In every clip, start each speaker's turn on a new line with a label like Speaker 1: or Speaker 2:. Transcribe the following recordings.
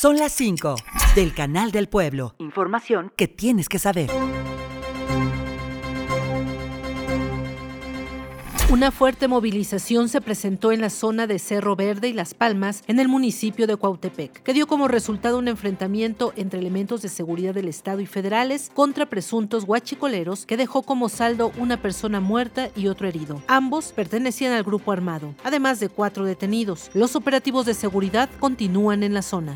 Speaker 1: Son las 5 del Canal del Pueblo. Información que tienes que saber.
Speaker 2: Una fuerte movilización se presentó en la zona de Cerro Verde y Las Palmas, en el municipio de Cuautepec, que dio como resultado un enfrentamiento entre elementos de seguridad del Estado y federales contra presuntos guachicoleros que dejó como saldo una persona muerta y otro herido. Ambos pertenecían al grupo armado, además de cuatro detenidos. Los operativos de seguridad continúan en la zona.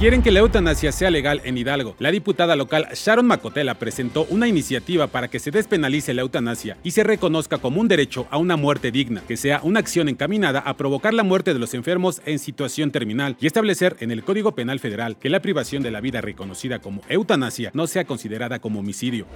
Speaker 3: Quieren que la eutanasia sea legal en Hidalgo. La diputada local Sharon Macotela presentó una iniciativa para que se despenalice la eutanasia y se reconozca como un derecho a una muerte digna, que sea una acción encaminada a provocar la muerte de los enfermos en situación terminal y establecer en el Código Penal Federal que la privación de la vida reconocida como eutanasia no sea considerada como homicidio.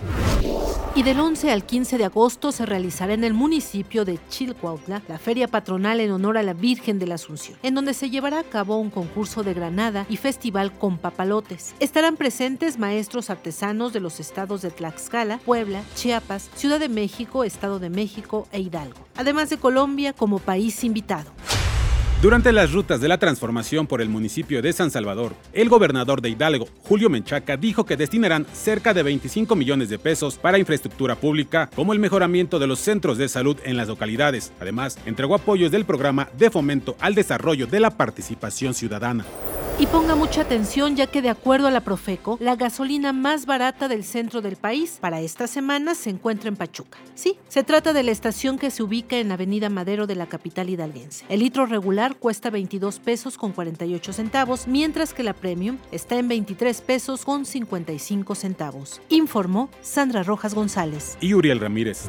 Speaker 2: Y del 11 al 15 de agosto se realizará en el municipio de Chilcuautla la feria patronal en honor a la Virgen de la Asunción, en donde se llevará a cabo un concurso de granada y festival con papalotes. Estarán presentes maestros artesanos de los estados de Tlaxcala, Puebla, Chiapas, Ciudad de México, Estado de México e Hidalgo, además de Colombia como país invitado.
Speaker 3: Durante las rutas de la transformación por el municipio de San Salvador, el gobernador de Hidalgo, Julio Menchaca, dijo que destinarán cerca de 25 millones de pesos para infraestructura pública, como el mejoramiento de los centros de salud en las localidades. Además, entregó apoyos del programa de fomento al desarrollo de la participación ciudadana.
Speaker 2: Y ponga mucha atención ya que de acuerdo a la Profeco, la gasolina más barata del centro del país para esta semana se encuentra en Pachuca. Sí, se trata de la estación que se ubica en Avenida Madero de la capital hidalguense. El litro regular cuesta 22 pesos con 48 centavos, mientras que la premium está en 23 pesos con 55 centavos. Informó Sandra Rojas González.
Speaker 3: Y Uriel Ramírez.